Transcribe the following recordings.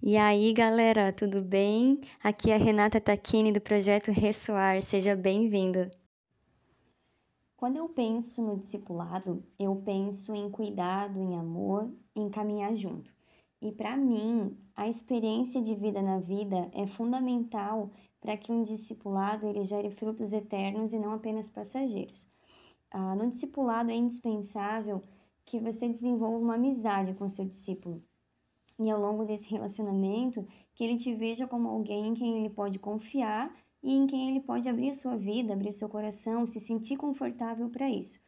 E aí, galera, tudo bem? Aqui é a Renata Tacchini do projeto Ressoar, seja bem-vindo. Quando eu penso no discipulado, eu penso em cuidado, em amor, em caminhar junto. E para mim, a experiência de vida na vida é fundamental para que um discipulado ele gere frutos eternos e não apenas passageiros. Ah, no discipulado é indispensável que você desenvolva uma amizade com seu discípulo. E ao longo desse relacionamento, que ele te veja como alguém em quem ele pode confiar e em quem ele pode abrir a sua vida, abrir seu coração, se sentir confortável para isso.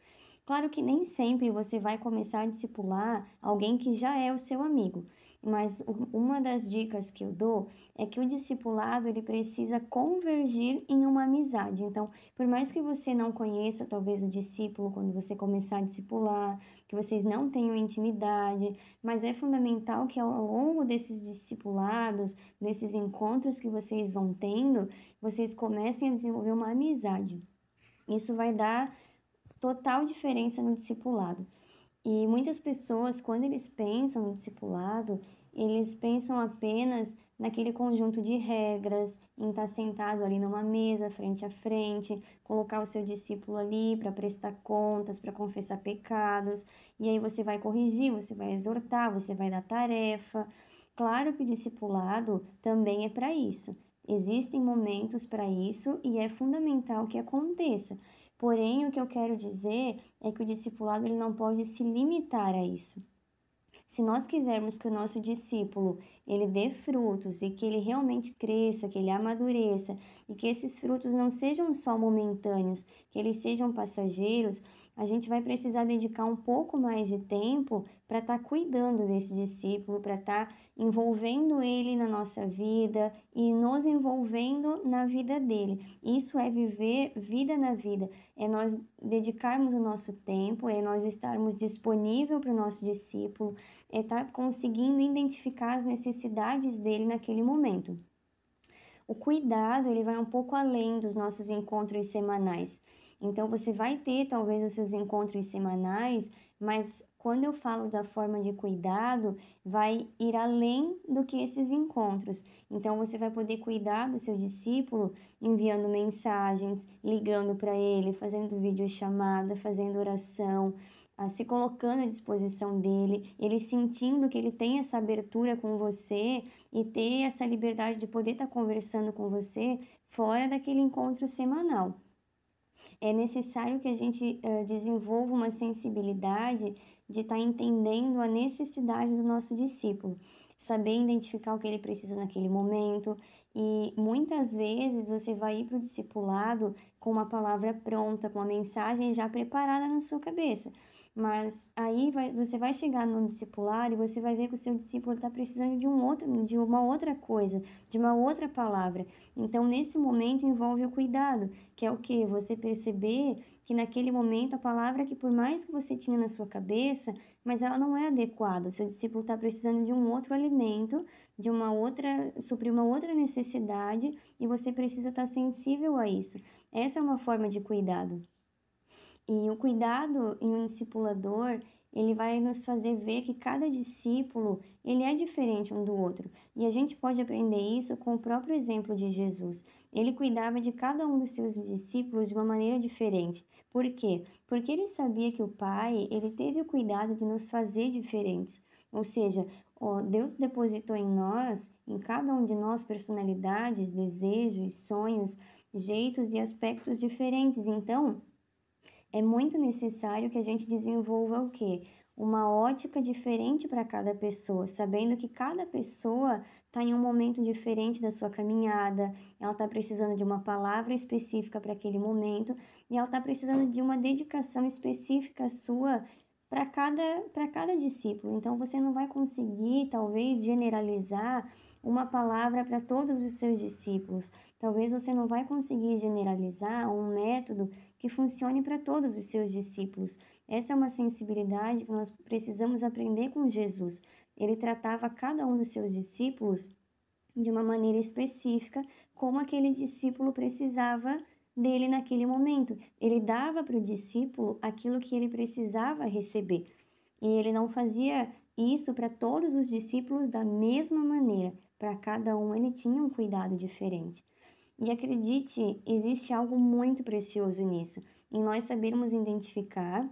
Claro que nem sempre você vai começar a discipular alguém que já é o seu amigo, mas uma das dicas que eu dou é que o discipulado ele precisa convergir em uma amizade. Então, por mais que você não conheça talvez o discípulo quando você começar a discipular, que vocês não tenham intimidade, mas é fundamental que ao longo desses discipulados, desses encontros que vocês vão tendo, vocês comecem a desenvolver uma amizade. Isso vai dar total diferença no discipulado. E muitas pessoas, quando eles pensam no discipulado, eles pensam apenas naquele conjunto de regras, em estar sentado ali numa mesa, frente a frente, colocar o seu discípulo ali para prestar contas, para confessar pecados, e aí você vai corrigir, você vai exortar, você vai dar tarefa. Claro que o discipulado também é para isso. Existem momentos para isso e é fundamental que aconteça. Porém, o que eu quero dizer é que o discipulado ele não pode se limitar a isso. Se nós quisermos que o nosso discípulo ele dê frutos e que ele realmente cresça, que ele amadureça e que esses frutos não sejam só momentâneos, que eles sejam passageiros, a gente vai precisar dedicar um pouco mais de tempo para estar tá cuidando desse discípulo, para estar tá envolvendo ele na nossa vida e nos envolvendo na vida dele. Isso é viver vida na vida, é nós dedicarmos o nosso tempo, é nós estarmos disponível para o nosso discípulo, é estar tá conseguindo identificar as necessidades dele naquele momento. O cuidado, ele vai um pouco além dos nossos encontros semanais. Então você vai ter talvez os seus encontros semanais, mas quando eu falo da forma de cuidado, vai ir além do que esses encontros. Então você vai poder cuidar do seu discípulo enviando mensagens, ligando para ele, fazendo videochamada, fazendo oração, se colocando à disposição dele, ele sentindo que ele tem essa abertura com você e ter essa liberdade de poder estar tá conversando com você fora daquele encontro semanal é necessário que a gente uh, desenvolva uma sensibilidade de estar tá entendendo a necessidade do nosso discípulo, saber identificar o que ele precisa naquele momento. E muitas vezes você vai ir para o discipulado com uma palavra pronta, com uma mensagem já preparada na sua cabeça. Mas aí vai, você vai chegar no discipular e você vai ver que o seu discípulo está precisando de, um outro, de uma outra coisa, de uma outra palavra. Então, nesse momento, envolve o cuidado, que é o que? Você perceber que naquele momento a palavra que por mais que você tinha na sua cabeça, mas ela não é adequada. Seu discípulo está precisando de um outro alimento, de uma outra, suprir uma outra necessidade, e você precisa estar tá sensível a isso. Essa é uma forma de cuidado. E o cuidado em um discipulador, ele vai nos fazer ver que cada discípulo, ele é diferente um do outro. E a gente pode aprender isso com o próprio exemplo de Jesus. Ele cuidava de cada um dos seus discípulos de uma maneira diferente. Por quê? Porque ele sabia que o Pai, ele teve o cuidado de nos fazer diferentes. Ou seja, Deus depositou em nós, em cada um de nós, personalidades, desejos, sonhos, jeitos e aspectos diferentes. Então, é muito necessário que a gente desenvolva o quê? Uma ótica diferente para cada pessoa, sabendo que cada pessoa está em um momento diferente da sua caminhada, ela está precisando de uma palavra específica para aquele momento e ela está precisando de uma dedicação específica sua para cada, para cada discípulo. Então você não vai conseguir, talvez, generalizar uma palavra para todos os seus discípulos. Talvez você não vai conseguir generalizar um método que funcione para todos os seus discípulos. Essa é uma sensibilidade que nós precisamos aprender com Jesus. Ele tratava cada um dos seus discípulos de uma maneira específica, como aquele discípulo precisava dele naquele momento. Ele dava para o discípulo aquilo que ele precisava receber. E ele não fazia isso para todos os discípulos da mesma maneira. Para cada um ele tinha um cuidado diferente. E acredite, existe algo muito precioso nisso, em nós sabermos identificar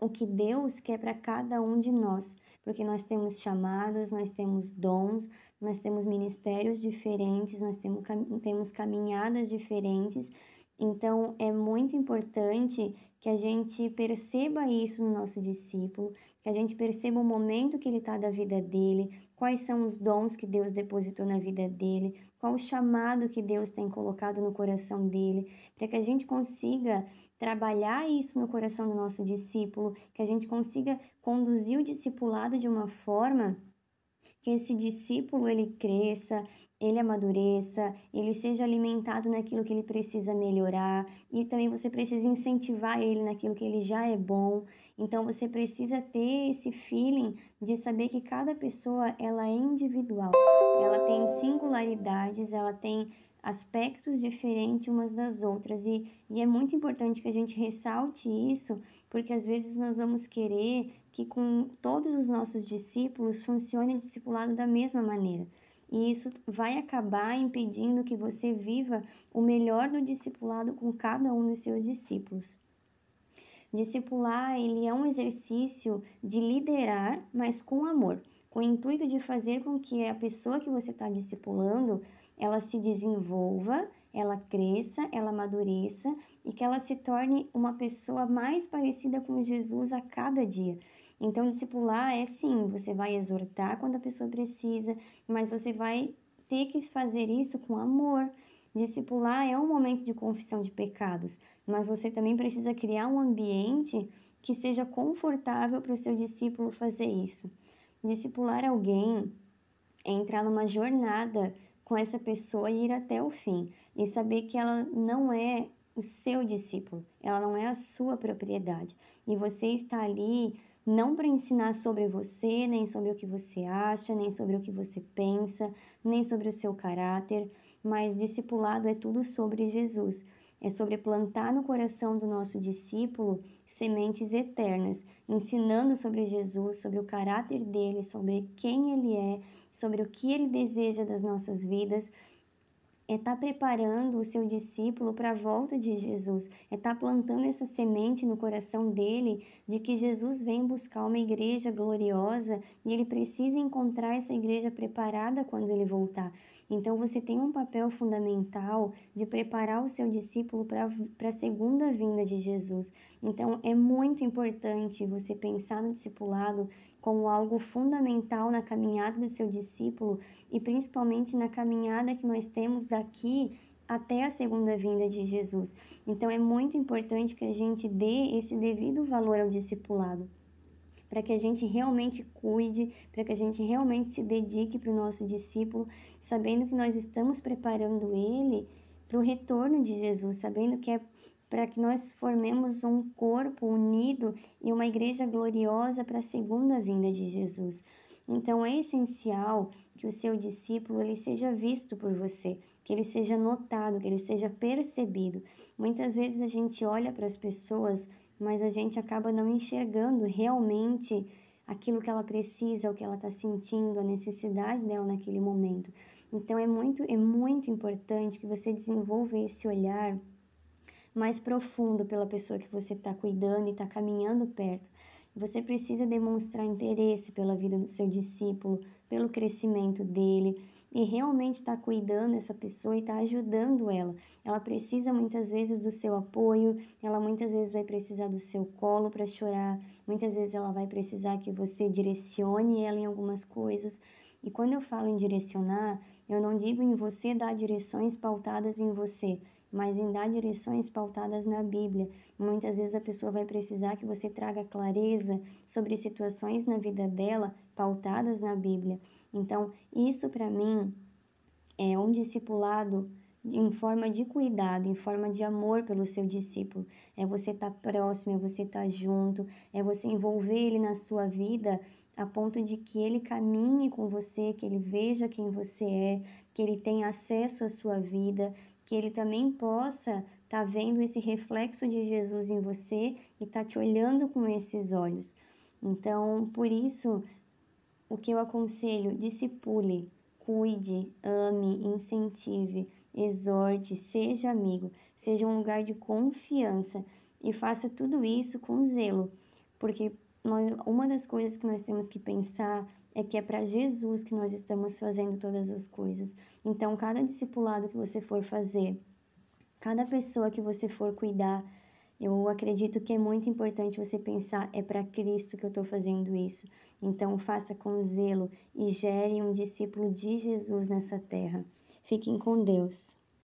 o que Deus quer para cada um de nós, porque nós temos chamados, nós temos dons, nós temos ministérios diferentes, nós temos, temos caminhadas diferentes. Então, é muito importante que a gente perceba isso no nosso discípulo, que a gente perceba o momento que ele está da vida dele, quais são os dons que Deus depositou na vida dele, qual o chamado que Deus tem colocado no coração dele, para que a gente consiga trabalhar isso no coração do nosso discípulo, que a gente consiga conduzir o discipulado de uma forma que esse discípulo ele cresça, ele amadureça, ele seja alimentado naquilo que ele precisa melhorar e também você precisa incentivar ele naquilo que ele já é bom. Então você precisa ter esse feeling de saber que cada pessoa ela é individual, ela tem singularidades, ela tem aspectos diferentes umas das outras e, e é muito importante que a gente ressalte isso, porque às vezes nós vamos querer que com todos os nossos discípulos funcione o discipulado da mesma maneira. E isso vai acabar impedindo que você viva o melhor do discipulado com cada um dos seus discípulos. Discipular, ele é um exercício de liderar, mas com amor, com o intuito de fazer com que a pessoa que você está discipulando ela se desenvolva, ela cresça, ela amadureça e que ela se torne uma pessoa mais parecida com Jesus a cada dia. Então, discipular é sim, você vai exortar quando a pessoa precisa, mas você vai ter que fazer isso com amor. Discipular é um momento de confissão de pecados, mas você também precisa criar um ambiente que seja confortável para o seu discípulo fazer isso. Discipular alguém é entrar numa jornada com essa pessoa e ir até o fim e saber que ela não é o seu discípulo, ela não é a sua propriedade e você está ali não para ensinar sobre você, nem sobre o que você acha, nem sobre o que você pensa, nem sobre o seu caráter, mas discipulado é tudo sobre Jesus. É sobre plantar no coração do nosso discípulo sementes eternas, ensinando sobre Jesus, sobre o caráter dele, sobre quem ele é, sobre o que ele deseja das nossas vidas, é estar tá preparando o seu discípulo para a volta de Jesus, é estar tá plantando essa semente no coração dele de que Jesus vem buscar uma igreja gloriosa e ele precisa encontrar essa igreja preparada quando ele voltar. Então você tem um papel fundamental de preparar o seu discípulo para a segunda vinda de Jesus. Então é muito importante você pensar no discipulado como algo fundamental na caminhada do seu discípulo e principalmente na caminhada que nós temos daqui até a segunda vinda de Jesus. Então é muito importante que a gente dê esse devido valor ao discipulado, para que a gente realmente cuide, para que a gente realmente se dedique para o nosso discípulo, sabendo que nós estamos preparando ele para o retorno de Jesus, sabendo que é para que nós formemos um corpo unido e uma igreja gloriosa para a segunda vinda de Jesus. Então é essencial que o seu discípulo ele seja visto por você, que ele seja notado, que ele seja percebido. Muitas vezes a gente olha para as pessoas, mas a gente acaba não enxergando realmente aquilo que ela precisa, o que ela está sentindo, a necessidade dela naquele momento. Então é muito é muito importante que você desenvolva esse olhar mais profundo pela pessoa que você está cuidando e está caminhando perto. Você precisa demonstrar interesse pela vida do seu discípulo, pelo crescimento dele e realmente estar tá cuidando dessa pessoa e estar tá ajudando ela. Ela precisa muitas vezes do seu apoio, ela muitas vezes vai precisar do seu colo para chorar, muitas vezes ela vai precisar que você direcione ela em algumas coisas. E quando eu falo em direcionar, eu não digo em você dar direções pautadas em você, mas em dar direções pautadas na Bíblia. Muitas vezes a pessoa vai precisar que você traga clareza sobre situações na vida dela pautadas na Bíblia. Então, isso para mim é um discipulado em forma de cuidado, em forma de amor pelo seu discípulo. É você estar tá próximo, é você estar tá junto, é você envolver ele na sua vida a ponto de que ele caminhe com você, que ele veja quem você é, que ele tenha acesso à sua vida, que ele também possa estar tá vendo esse reflexo de Jesus em você e estar tá te olhando com esses olhos. Então, por isso, o que eu aconselho? Discipule, cuide, ame, incentive, exorte, seja amigo, seja um lugar de confiança e faça tudo isso com zelo, porque uma das coisas que nós temos que pensar é que é para Jesus que nós estamos fazendo todas as coisas. Então, cada discipulado que você for fazer, cada pessoa que você for cuidar, eu acredito que é muito importante você pensar: é para Cristo que eu estou fazendo isso. Então, faça com zelo e gere um discípulo de Jesus nessa terra. Fiquem com Deus.